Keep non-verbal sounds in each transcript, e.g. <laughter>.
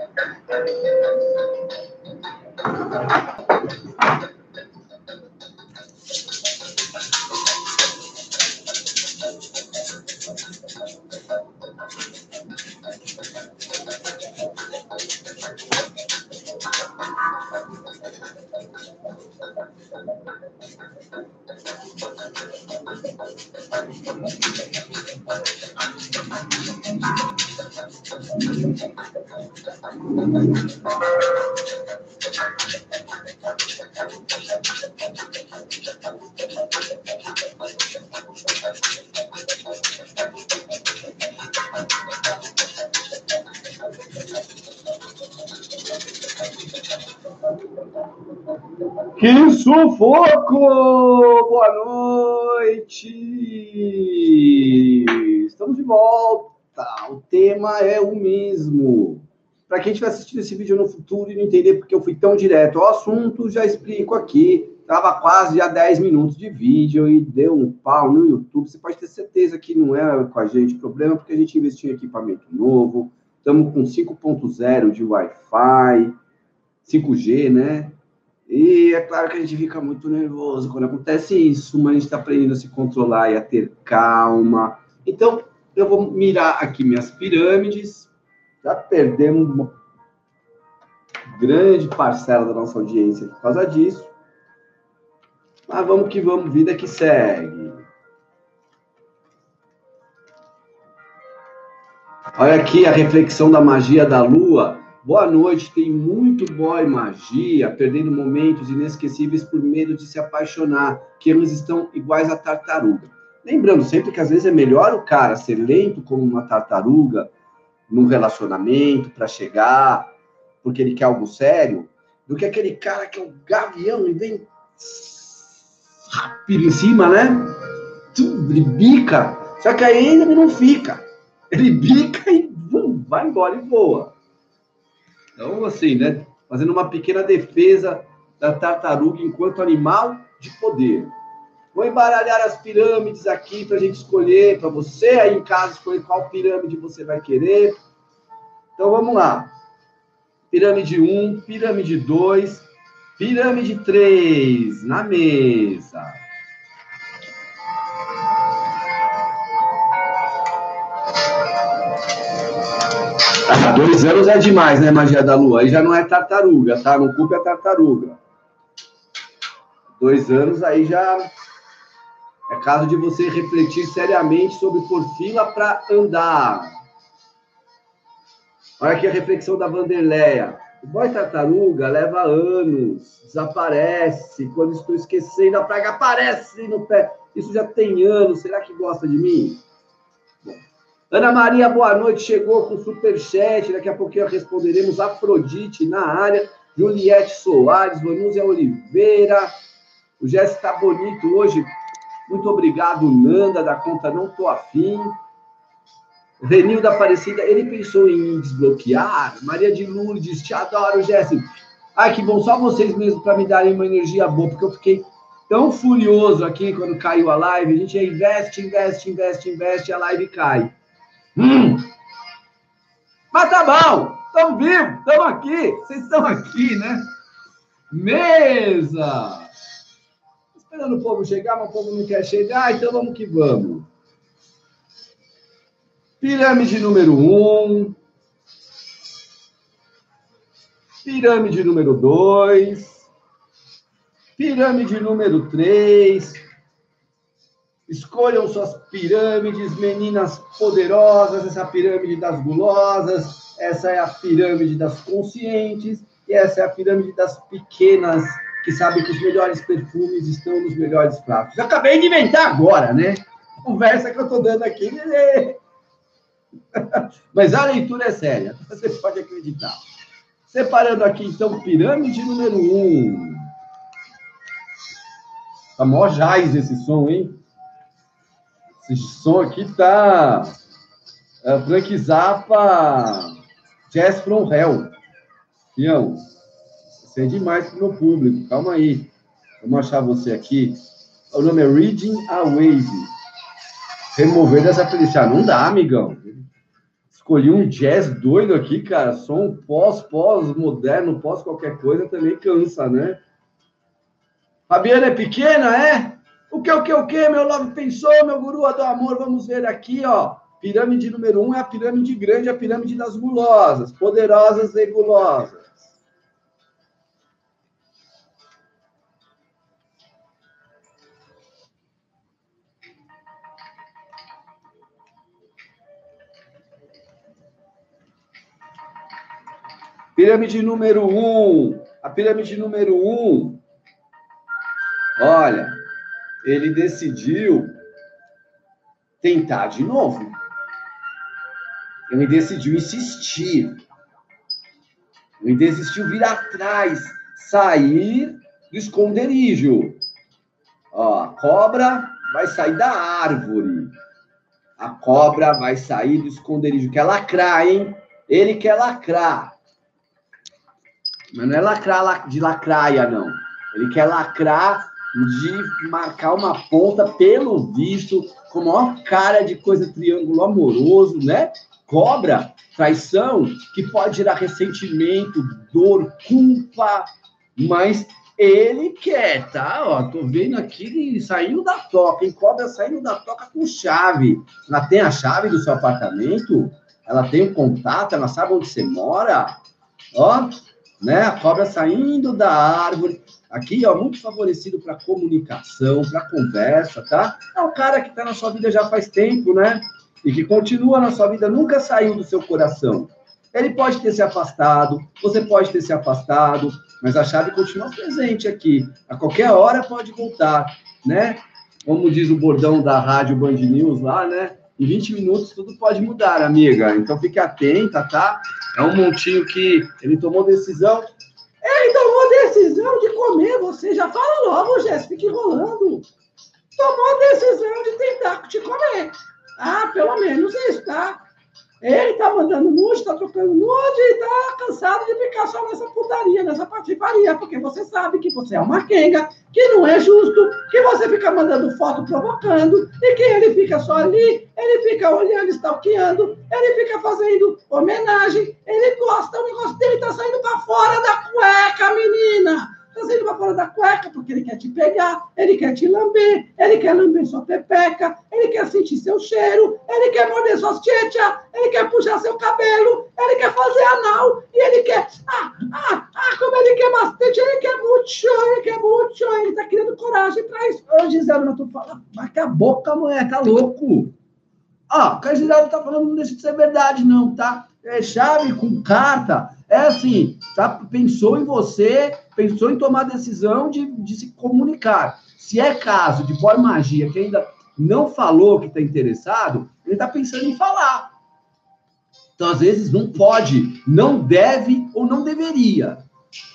Que sufoco! Boa noite! Estamos de volta. O tema é o mesmo. Para quem estiver assistindo esse vídeo no futuro e não entender porque eu fui tão direto ao assunto, já explico aqui. Tava quase já 10 minutos de vídeo e deu um pau no YouTube. Você pode ter certeza que não é com a gente problema, porque a gente investiu em equipamento novo. Estamos com 5.0 de Wi-Fi, 5G, né? E é claro que a gente fica muito nervoso quando acontece isso, mas a gente está aprendendo a se controlar e a ter calma. Então, eu vou mirar aqui minhas pirâmides. Já perdemos uma grande parcela da nossa audiência por causa disso. Mas vamos que vamos, vida que segue. Olha aqui a reflexão da magia da lua Boa noite, tem muito boy magia, perdendo momentos inesquecíveis por medo de se apaixonar, que eles estão iguais à tartaruga. Lembrando sempre que às vezes é melhor o cara ser lento como uma tartaruga num relacionamento para chegar, porque ele quer algo sério, do que aquele cara que é um gavião e vem rápido em cima, né? Ele bica, só que aí ele não fica. Ele bica e vum, vai embora e voa. Então, assim, né? Fazendo uma pequena defesa da tartaruga enquanto animal de poder. Vou embaralhar as pirâmides aqui para a gente escolher, para você aí em casa escolher qual pirâmide você vai querer. Então vamos lá. Pirâmide 1, pirâmide 2, pirâmide 3 na mesa. Dois anos é demais, né, magia da lua? Aí já não é tartaruga, tá? Não culpa a tartaruga. Dois anos aí já é caso de você refletir seriamente sobre por fila para andar. Olha aqui a reflexão da Vanderleia. O boy tartaruga leva anos, desaparece. Quando estou esquecendo, a praga aparece no pé. Isso já tem anos. Será que gosta de mim? Ana Maria, boa noite, chegou com superchat, daqui a pouquinho responderemos Afrodite na área, Juliette Soares, Vanúzia Oliveira, o Jéssica está bonito hoje, muito obrigado, Nanda, da conta Não Tô Afim, Renilda Aparecida, ele pensou em desbloquear, Maria de Lourdes, te adoro, Jéssica, ai que bom, só vocês mesmo para me darem uma energia boa, porque eu fiquei tão furioso aqui quando caiu a live, a gente investe, investe, investe, investe, a live cai. Hum. Mas tá bom, estamos vivos, estamos aqui, vocês estão aqui, né? Mesa! Esperando o povo chegar, mas o povo não quer chegar, então vamos que vamos. Pirâmide número um. Pirâmide número dois. Pirâmide número três Escolham suas pirâmides, meninas poderosas, essa pirâmide das gulosas, essa é a pirâmide das conscientes, e essa é a pirâmide das pequenas, que sabem que os melhores perfumes estão nos melhores pratos. Eu acabei de inventar agora, né? Conversa que eu estou dando aqui. Né? <laughs> Mas a leitura é séria, <laughs> você pode acreditar. Separando aqui, então, pirâmide número um. Tá mó jazz esse som, hein? Esse som aqui tá é, Frank Zappa Jazz from Hell. Fião, isso é demais pro meu público. Calma aí. Vamos achar você aqui. O nome é Reading a Wave. Remover dessa playlist. Ah, não dá, amigão. escolhi um jazz doido aqui, cara. Som pós, pós-moderno, pós qualquer coisa também cansa, né? Fabiana é pequena, é? O que, o que, o que, meu love pensou, meu guru do amor? Vamos ver aqui, ó. Pirâmide número um é a pirâmide grande, a pirâmide das gulosas, poderosas e gulosas. Pirâmide número um. A pirâmide número um. Olha, ele decidiu tentar de novo. Ele decidiu insistir. Ele desistiu vir atrás, sair do esconderijo. Ó, a cobra vai sair da árvore. A cobra vai sair do esconderijo. Quer lacrar, hein? Ele quer lacrar. Mas não é lacrar de lacraia, não. Ele quer lacrar de marcar uma ponta, pelo visto, com maior cara de coisa triângulo amoroso, né? Cobra, traição, que pode gerar ressentimento, dor, culpa, mas ele quer, tá? Ó, tô vendo aqui saindo da toca, hein? Cobra saindo da toca com chave. Ela tem a chave do seu apartamento? Ela tem o contato? Ela sabe onde você mora? Ó, né? A cobra saindo da árvore. Aqui, ó, muito favorecido para comunicação, para conversa, tá? É o cara que está na sua vida já faz tempo, né? E que continua na sua vida, nunca saiu do seu coração. Ele pode ter se afastado, você pode ter se afastado, mas a chave continua presente aqui. A qualquer hora pode voltar, né? Como diz o bordão da rádio Band News lá, né? Em 20 minutos tudo pode mudar, amiga. Então fique atenta, tá? É um montinho que ele tomou decisão. Ele tomou decisão de comer você. Já fala logo, Jéssica, fique enrolando. Tomou decisão de tentar te comer. Ah, pelo menos está. Ele tá mandando nude, tá trocando nude e tá cansado de ficar só nessa putaria, nessa patifaria, porque você sabe que você é uma quenga, que não é justo, que você fica mandando foto provocando e que ele fica só ali, ele fica olhando, stalkeando, ele fica fazendo homenagem, ele gosta, o negócio dele tá saindo para fora da cueca, menina! Trazendo para fora da cueca, porque ele quer te pegar, ele quer te lamber, ele quer lamber sua pepeca, ele quer sentir seu cheiro, ele quer morder suas tchêtia, ele quer puxar seu cabelo, ele quer fazer anal, e ele quer. Ah, ah, ah, como ele quer bastante, ele quer muito, ele quer muito, ele tá criando coragem para isso. Ô, Gisele, eu tô falando, mas que a boca, mulher, tá louco. Ó, o que a tá falando não deixa de ser verdade, não, tá? É chave com carta é assim, tá? pensou em você, pensou em tomar decisão de, de se comunicar. Se é caso de boy magia que ainda não falou que está interessado, ele está pensando em falar. Então, às vezes, não pode, não deve ou não deveria.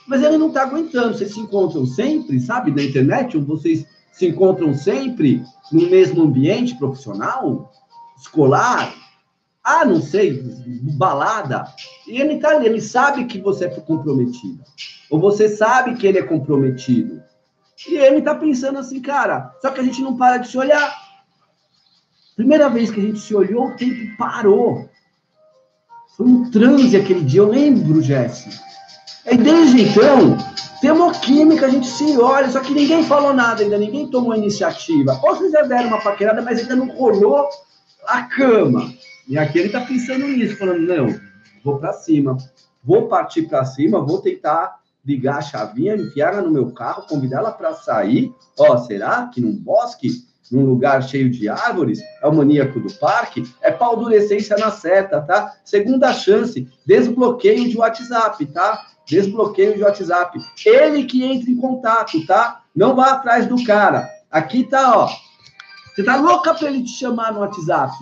Mas ele não está aguentando. Vocês se encontram sempre, sabe, na internet, ou vocês se encontram sempre no mesmo ambiente profissional, escolar, ah, não sei, balada. E ele tá ali, ele sabe que você é comprometido. Ou você sabe que ele é comprometido. E ele tá pensando assim, cara, só que a gente não para de se olhar. Primeira vez que a gente se olhou, o tempo parou. Foi um transe aquele dia, eu lembro, Jesse. E desde então, tem uma química, a gente se olha, só que ninguém falou nada ainda, ninguém tomou iniciativa. Ou vocês já deram uma paquerada, mas ainda não rolou a cama. E aqui ele está pensando nisso, falando, não, vou para cima, vou partir para cima, vou tentar ligar a chavinha, enfiar ela no meu carro, convidar ela para sair. Ó, será que num bosque, num lugar cheio de árvores, é o maníaco do parque? É paldurecência na seta, tá? Segunda chance, desbloqueio de WhatsApp, tá? Desbloqueio de WhatsApp. Ele que entra em contato, tá? Não vá atrás do cara. Aqui tá, ó. Você tá louca para ele te chamar no WhatsApp?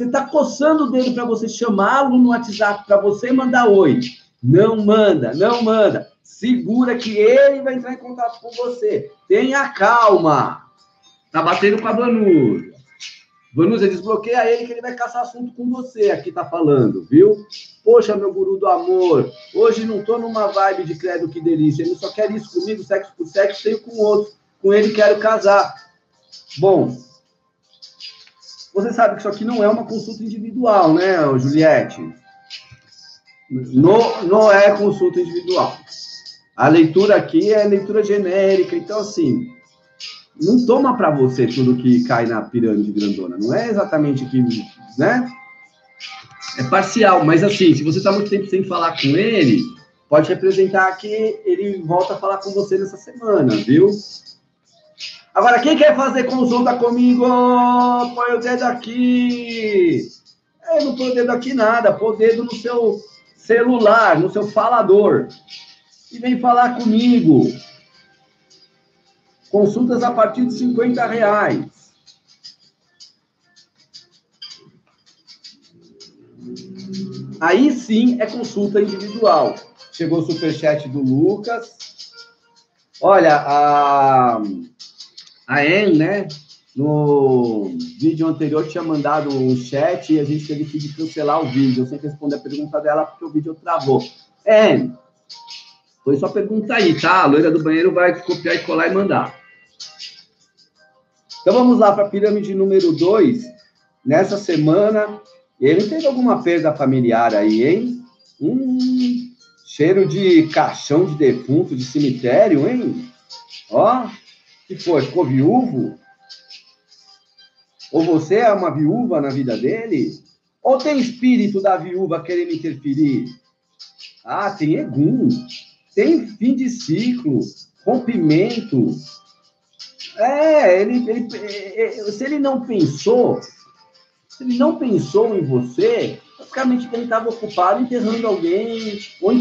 Você está coçando o dedo para você chamá-lo no WhatsApp, para você mandar oi. Não manda, não manda. Segura que ele vai entrar em contato com você. Tenha calma. Tá batendo com a Vanusa. Vanusa, desbloqueia ele que ele vai caçar assunto com você. Aqui tá falando, viu? Poxa, meu guru do amor. Hoje não tô numa vibe de credo que delícia. Ele só quer isso comigo, sexo por sexo, tenho com outro. Com ele quero casar. Bom, Você sabe que isso aqui não é uma consulta individual, né, Juliette? Não, não é consulta individual. A leitura aqui é leitura genérica, então assim, não toma para você tudo que cai na pirâmide grandona. Não é exatamente que, né? É parcial, mas assim, se você está muito tempo sem falar com ele, pode representar que ele volta a falar com você nessa semana, viu? Agora, quem quer fazer consulta comigo, põe o dedo aqui. Eu não põe o dedo aqui nada, põe o dedo no seu celular, no seu falador. E vem falar comigo. Consultas a partir de 50 reais. Aí sim é consulta individual. Chegou o superchat do Lucas. Olha, a, a En, né? No vídeo anterior tinha mandado um chat e a gente teve que cancelar o vídeo. Eu sem responder a pergunta dela porque o vídeo travou. En, foi só pergunta aí, tá? A loira do banheiro vai copiar e colar e mandar. Então vamos lá para a pirâmide número 2. Nessa semana, ele teve alguma perda familiar aí, hein? Hum, cheiro de caixão de defunto, de cemitério, hein? Ó, que foi? Ficou viúvo? Ou você é uma viúva na vida dele? Ou tem espírito da viúva querendo interferir? Ah, tem egum, tem fim de ciclo, rompimento, é, ele, ele, é, é, se ele não pensou, se ele não pensou em você, praticamente ele estava ocupado enterrando alguém, ou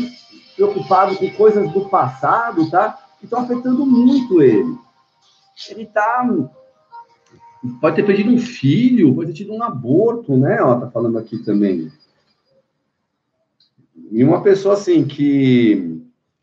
preocupado com coisas do passado, tá? Que estão afetando muito ele. Ele está pode ter perdido um filho, pode ter tido um aborto, né? Ó, tá falando aqui também. E uma pessoa assim que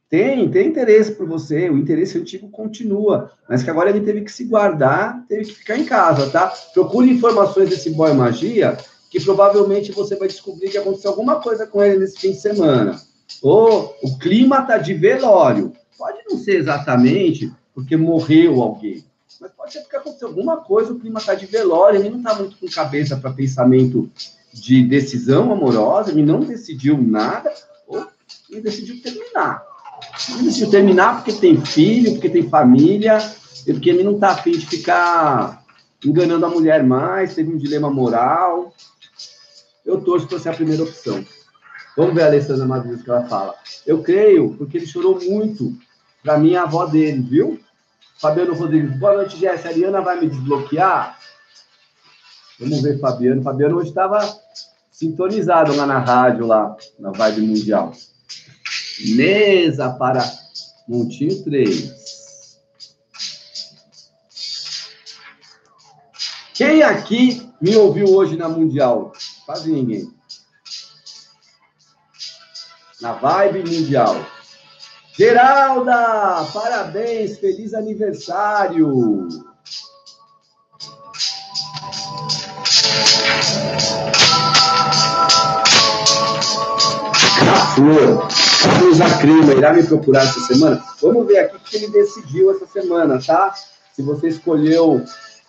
tem, tem interesse por você, o interesse antigo continua, mas que agora ele teve que se guardar, teve que ficar em casa, tá? Procure informações desse boy magia, que provavelmente você vai descobrir que aconteceu alguma coisa com ele nesse fim de semana. Ou o clima tá de velório. Pode não ser exatamente porque morreu alguém, mas pode ser porque aconteceu alguma coisa, o clima tá de velório, ele não tá muito com cabeça para pensamento de decisão amorosa, ele não decidiu nada, ou ele decidiu terminar. Não decidiu terminar porque tem filho, porque tem família, e porque ele não está afim de ficar enganando a mulher mais, teve um dilema moral. Eu torço para ser a primeira opção. Vamos ver a Alessandra Madrid que ela fala. Eu creio, porque ele chorou muito para mim, a avó dele, viu? Fabiano Rodrigues, boa noite, Jéssica. A Ariana vai me desbloquear? Vamos ver, Fabiano. Fabiano hoje estava sintonizado lá na rádio, lá, na Vibe Mundial. Mesa para Montinho 3. Quem aqui me ouviu hoje na Mundial? Quase ninguém. Na Vibe Mundial. Geralda, parabéns, feliz aniversário. Flor. Carlos Acrima irá me procurar essa semana? Vamos ver aqui o que ele decidiu essa semana, tá? Se você escolheu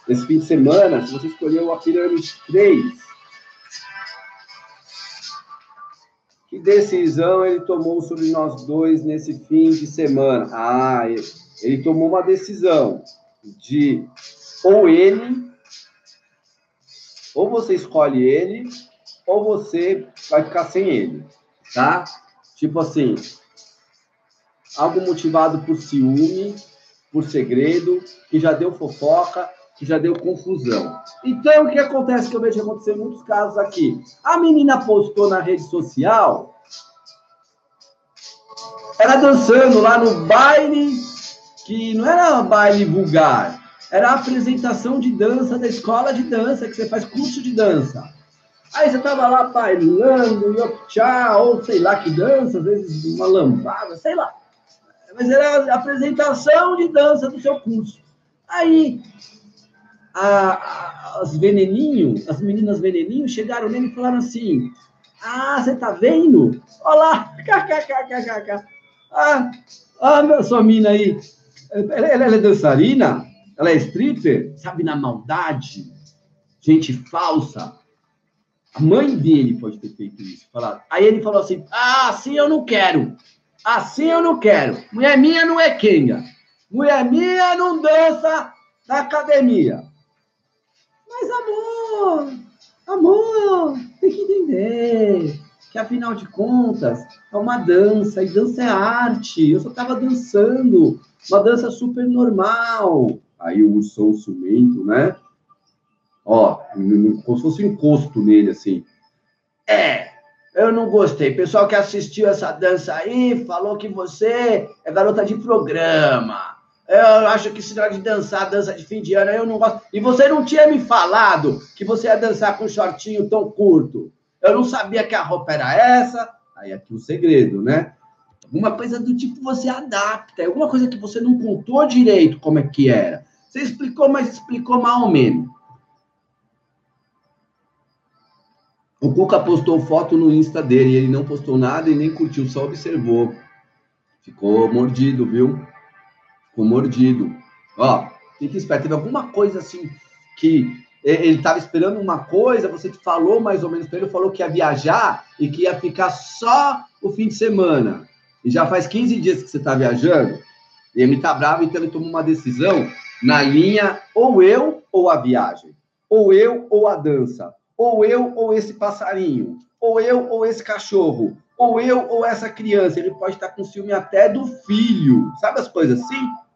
esse fim de semana, se você escolheu a pirâmide 3, que decisão ele tomou sobre nós dois nesse fim de semana? Ah, ele, tomou uma decisão de ou ele, ou você escolhe ele, ou você vai ficar sem ele, tá? Tipo assim, algo motivado por ciúme, por segredo, que já deu fofoca, que já deu confusão. Então, o que acontece que eu vejo acontecer em muitos casos aqui? A menina postou na rede social ela dançando lá no baile, que não era baile vulgar, era a apresentação de dança da escola de dança, que você faz curso de dança. Aí você tava lá bailando, tchau, ou sei lá que dança, às vezes uma lambada, sei lá. Mas era a apresentação de dança do seu curso. Aí a, as veneninhos, as meninas veneninhos chegaram nele e falaram assim: Ah, você tá vendo? Olha lá, kkkkkk. Ah, ah, sua mina aí. Ela, ela é dançarina? Ela é stripper? Sabe, na maldade gente falsa. A mãe dele pode ter feito isso. Falado. Aí ele falou assim: ah, assim eu não quero. Assim eu não quero. Mulher minha não é quenga. Mulher minha não dança na academia. Mas, amor, amor, tem que entender que, afinal de contas, é uma dança, e dança é arte. Eu só estava dançando, uma dança super normal. Aí o ursão ciumento, né? Ó, como se fosse um encosto nele, assim. É, eu não gostei. Pessoal que assistiu essa dança aí falou que você é garota de programa. Eu acho que se de dançar, dança de fim de ano, eu não gosto. E você não tinha me falado que você ia dançar com um shortinho tão curto. Eu não sabia que a roupa era essa. Aí aqui o segredo, né? Alguma coisa do tipo você adapta. Alguma coisa que você não contou direito como é que era. Você explicou, mas explicou mal ou menos. O Cuca postou foto no Insta dele, ele não postou nada e nem curtiu, só observou. Ficou mordido, viu? Ficou mordido. Ó, fica esperto. Teve alguma coisa assim que ele estava esperando uma coisa, você falou mais ou menos para ele, falou que ia viajar e que ia ficar só o fim de semana. E já faz 15 dias que você está viajando, e ele está bravo, então ele tomou uma decisão na linha ou eu ou a viagem, ou eu ou a dança, ou eu ou esse passarinho, ou eu ou esse cachorro, ou eu ou essa criança. Ele pode estar com ciúme até do filho, sabe as coisas assim?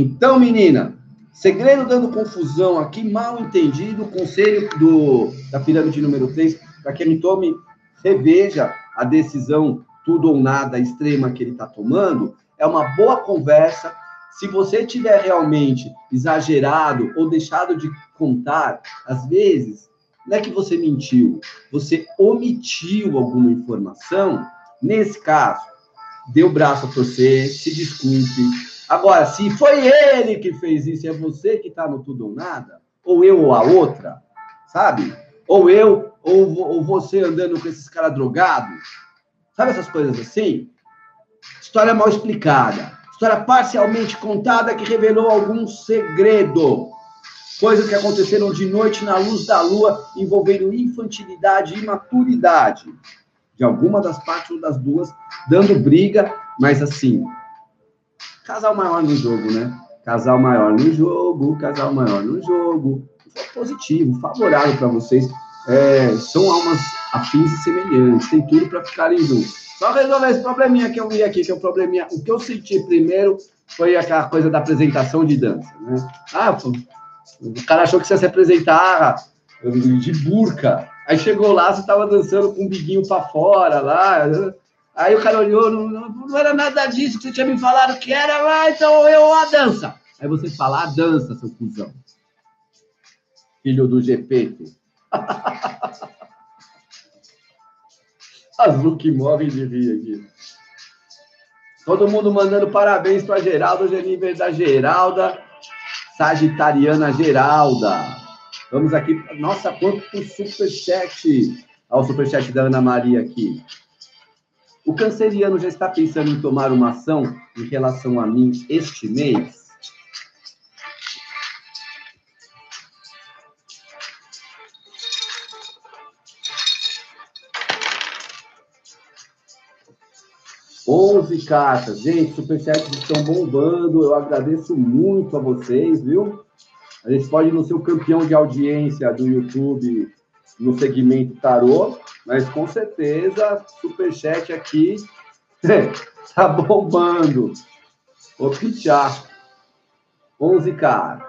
Então, menina, segredo dando confusão aqui, mal entendido, conselho do, da pirâmide número 3, para que ele tome, reveja a decisão tudo ou nada extrema que ele está tomando, é uma boa conversa. Se você tiver realmente exagerado ou deixado de contar, às vezes não é que você mentiu, você omitiu alguma informação. Nesse caso, deu o braço a torcer, se desculpe. Agora, se foi ele que fez isso, é você que está no tudo ou nada, ou eu ou a outra, sabe? Ou eu, ou, ou você andando com esses caras drogados, sabe essas coisas assim? História mal explicada, história parcialmente contada que revelou algum segredo. Coisas que aconteceram de noite na luz da lua, envolvendo infantilidade e imaturidade de alguma das partes ou das duas, dando briga, mas assim, casal maior no jogo, né? Casal maior no jogo, casal maior no jogo. Positivo, favorável para vocês. É, são almas afins e semelhantes, tem tudo para ficarem juntos. Só resolver esse probleminha que eu vi aqui, que é o probleminha. O que eu senti primeiro foi aquela coisa da apresentação de dança, né? Ah, o cara achou que você ia se apresentar de burca. Aí chegou lá, você estava dançando com um biguinho para fora lá. Aí o cara olhou, não, não, era nada disso que você tinha me falado que era, ah, então eu a dança. Aí você fala, a dança, seu cuzão. Filho do GP. Azul <laughs> que morre de rir aqui. Todo mundo mandando parabéns para Geralda, hoje é da Geralda. Sagitariana Geralda. Vamos aqui, nossa, quanto superchat. Olha o superchat da Ana Maria aqui. O canceriano já está pensando em tomar uma ação em relação a mim este mês? Onze cartas. Gente, superchats estão bombando. Eu agradeço muito a vocês, viu? A gente pode não ser o campeão de audiência do YouTube no segmento tarô, mas com certeza superchat aqui <laughs> tá bombando. Vou pichar. 11 cartas.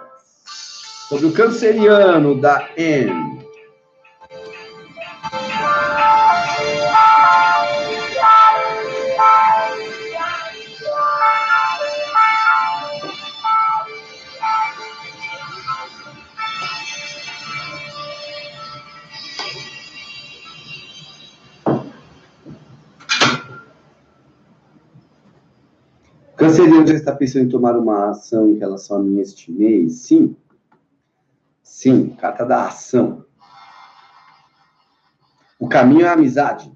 Sobre o canceriano da N. Canceriano já está pensando em tomar uma ação em relação a mim este mês? Sim. Sim, carta da ação. O caminho é a amizade.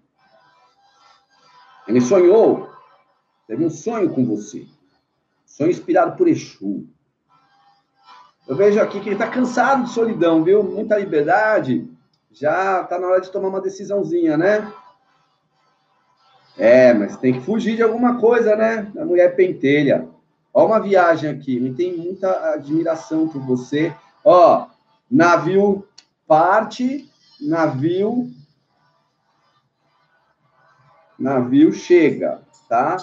Ele sonhou, teve um sonho com você. Sonho inspirado por Exu. Eu vejo aqui que ele está cansado de solidão, viu? Muita liberdade. Já está na hora de tomar uma decisãozinha, né? É, mas tem que fugir de alguma coisa, né? A mulher pentelha. Ó, uma viagem aqui. Me tem muita admiração por você. Ó, navio parte, navio. Navio chega, tá?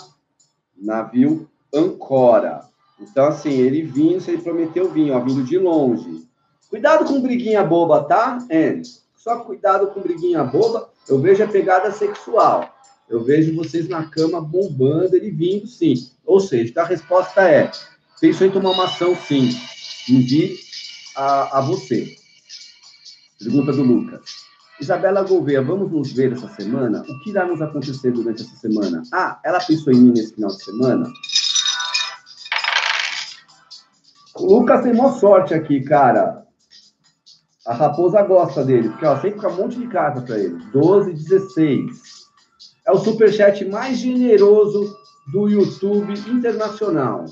Navio ancora. Então, assim, ele vinha, se ele prometeu vinho, ó, vindo de longe. Cuidado com briguinha boba, tá, Enes? Só cuidado com briguinha boba. Eu vejo a pegada sexual. Eu vejo vocês na cama bombando, ele vindo, sim. Ou seja, a resposta é: pensou em tomar uma ação, sim. Envie a, a você. Pergunta do Lucas. Isabela Gouveia, vamos nos ver essa semana? O que irá nos acontecer durante essa semana? Ah, ela pensou em mim nesse final de semana? O Lucas tem maior sorte aqui, cara. A raposa gosta dele, porque ó, sempre fica um monte de carta para ele. 12, 16. É o superchat mais generoso do YouTube internacional.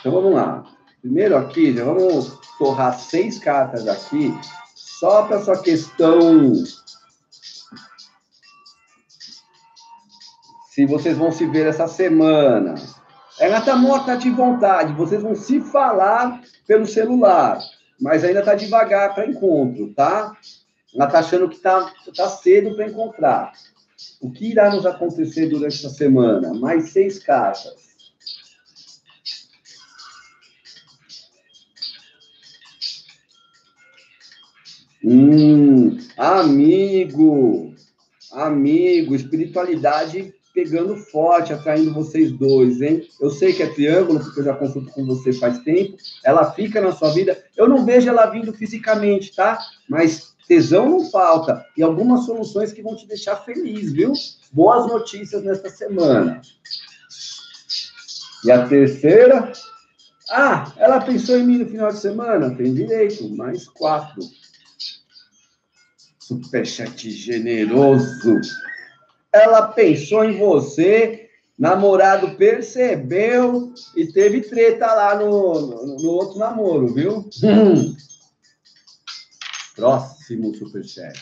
Então vamos lá. Primeiro aqui, já vamos torrar seis cartas aqui, só para sua questão. Se vocês vão se ver essa semana. Ela está morta de vontade, vocês vão se falar pelo celular, mas ainda está devagar para encontro, tá? Ela está achando que está tá cedo para encontrar. O que irá nos acontecer durante essa semana? Mais seis cartas. Hum, amigo, amigo, espiritualidade pegando forte, atraindo vocês dois, hein? Eu sei que é triângulo, porque eu já consulto com você faz tempo. Ela fica na sua vida. Eu não vejo ela vindo fisicamente, tá? Mas tesão não falta. E algumas soluções que vão te deixar feliz, viu? Boas notícias nesta semana. E a terceira? Ah, ela pensou em mim no final de semana? Tem direito, mais quatro. Superchat generoso. Ela pensou em você, namorado percebeu e teve treta lá no, no, no outro namoro, viu? <laughs> Próximo superchat.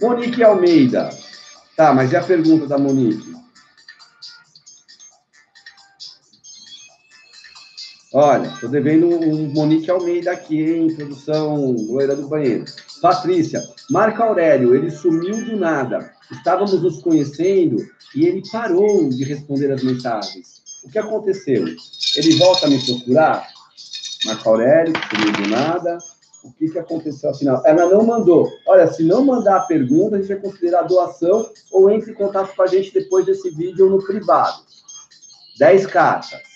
Monique Almeida. Tá, mas e a pergunta da Monique? Olha, estou devendo um Monique Almeida aqui, em produção loira do banheiro. Patrícia, Marco Aurélio, ele sumiu do nada. Estávamos nos conhecendo e ele parou de responder as mensagens. O que aconteceu? Ele volta a me procurar? Marco Aurélio, sumiu do nada. O que, que aconteceu afinal? Ela não mandou. Olha, se não mandar a pergunta, a gente vai considerar doação ou entre em contato com a gente depois desse vídeo no privado. 10 cartas.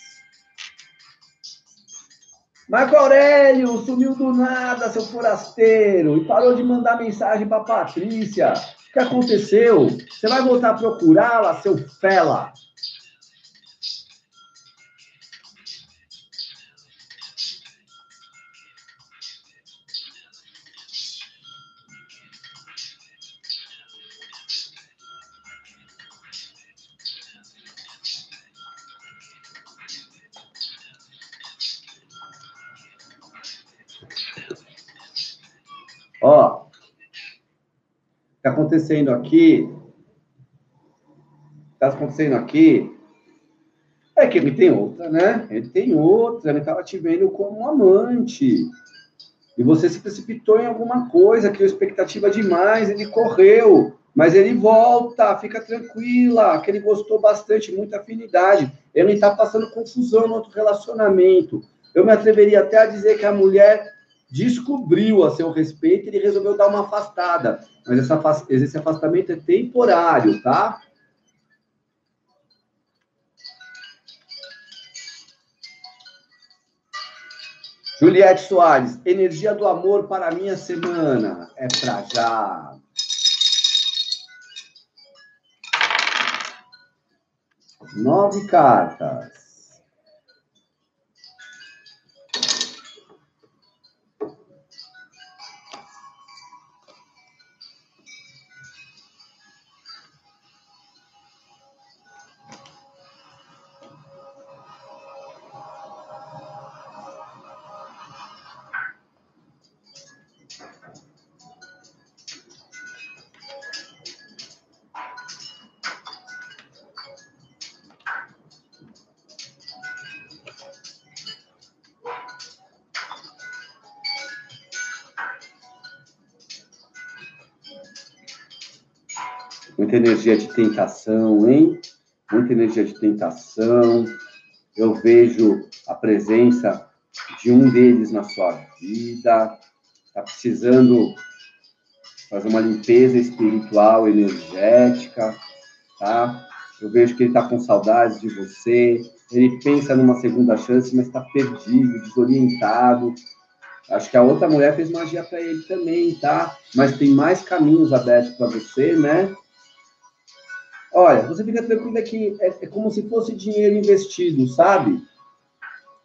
Marco Aurélio sumiu do nada, seu forasteiro, e parou de mandar mensagem para Patrícia. O que aconteceu? Você vai voltar a procurá-la, seu fela? Acontecendo aqui, está acontecendo aqui, é que ele tem outra, né? Ele tem outra, ele estava te vendo como um amante. E você se precipitou em alguma coisa, criou expectativa demais, ele correu, mas ele volta, fica tranquila, que ele gostou bastante, muita afinidade. Ele está passando confusão no outro relacionamento. Eu me atreveria até a dizer que a mulher descobriu a seu respeito, ele resolveu dar uma afastada. Mas essa, esse afastamento é temporário, tá? Juliette Soares, energia do amor para a minha semana. É para já. Nove cartas. Muita energia de tentação, hein? Muita energia de tentação. Eu vejo a presença de um deles na sua vida. Está precisando fazer uma limpeza espiritual, energética, tá? Eu vejo que ele está com saudades de você. Ele pensa numa segunda chance, mas está perdido, desorientado. Acho que a outra mulher fez magia para ele também, tá? Mas tem mais caminhos abertos para você, né? Olha, você fica tranquila que é, é, como se fosse dinheiro investido, sabe?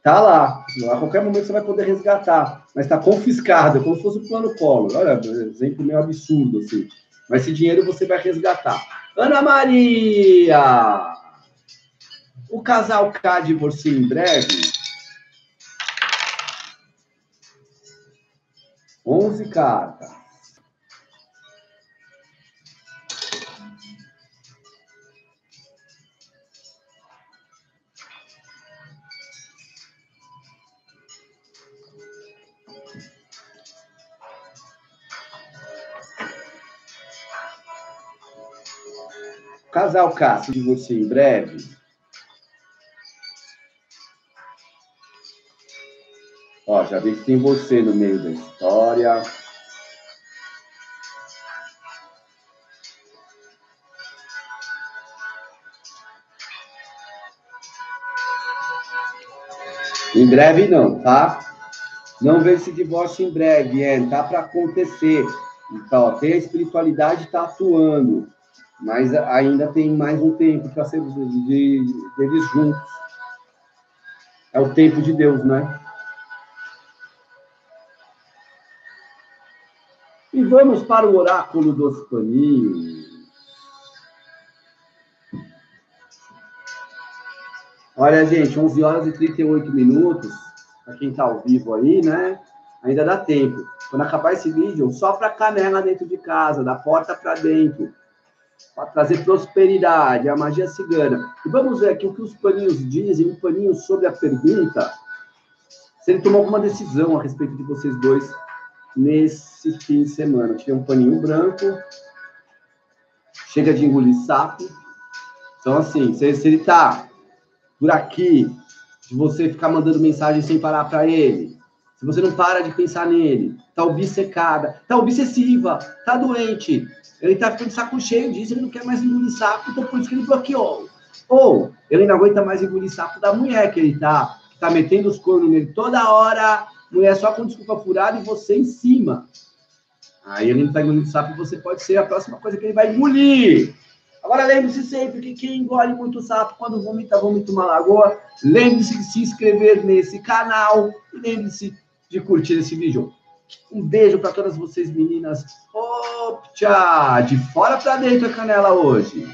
Tá lá. A qualquer momento você vai poder resgatar. Mas está confiscado, é como se fosse o plano Collor. Olha, exemplo meio absurdo, assim. Mas esse dinheiro você vai resgatar. Ana Maria! O casal K divorcia em breve? 11 cartas. Casal Cássio de você em breve. Ó, já vi que tem você no meio da história. Em breve não, tá? Não vê esse divórcio em breve, é, tá para acontecer. Então, ó, tem a espiritualidade tá atuando mas ainda tem mais um tempo para ser de, de, deles juntos. É o tempo de Deus, né? E vamos para o oráculo dos paninhos. Olha, gente, 11 horas e 38 minutos, para quem está ao vivo aí, né? Ainda dá tempo. Quando acabar esse vídeo, só para canela dentro de casa, da porta para dentro para trazer prosperidade, a magia cigana. E vamos ver aqui o que os paninhos dizem, um paninho sobre a pergunta, se ele tomou alguma decisão a respeito de vocês dois nesse fim de semana. Tirei um paninho branco, chega de engolir sapo. Então, assim, se, ele tá por aqui, de você ficar mandando mensagem sem parar para ele, se você não para de pensar nele, tá obcecada, tá obsessiva, tá doente, ele tá ficando de saco cheio disso, ele não quer mais engolir sapo, então por isso que ele bloqueou. Ou ele não aguenta mais engolir sapo da mulher que ele tá, que tá metendo os cornos nele toda hora, mulher só com desculpa furada e você em cima. Aí ele não tá engolindo sapo, você pode ser a próxima coisa que ele vai engolir. Agora lembre-se sempre que quem engole muito sapo quando vomita, vomita uma lagoa. Lembre-se de se inscrever nesse canal lembre-se de curtir esse vídeo. Um beijo para todas vocês, meninas. Optcha! De fora para dentro a canela hoje.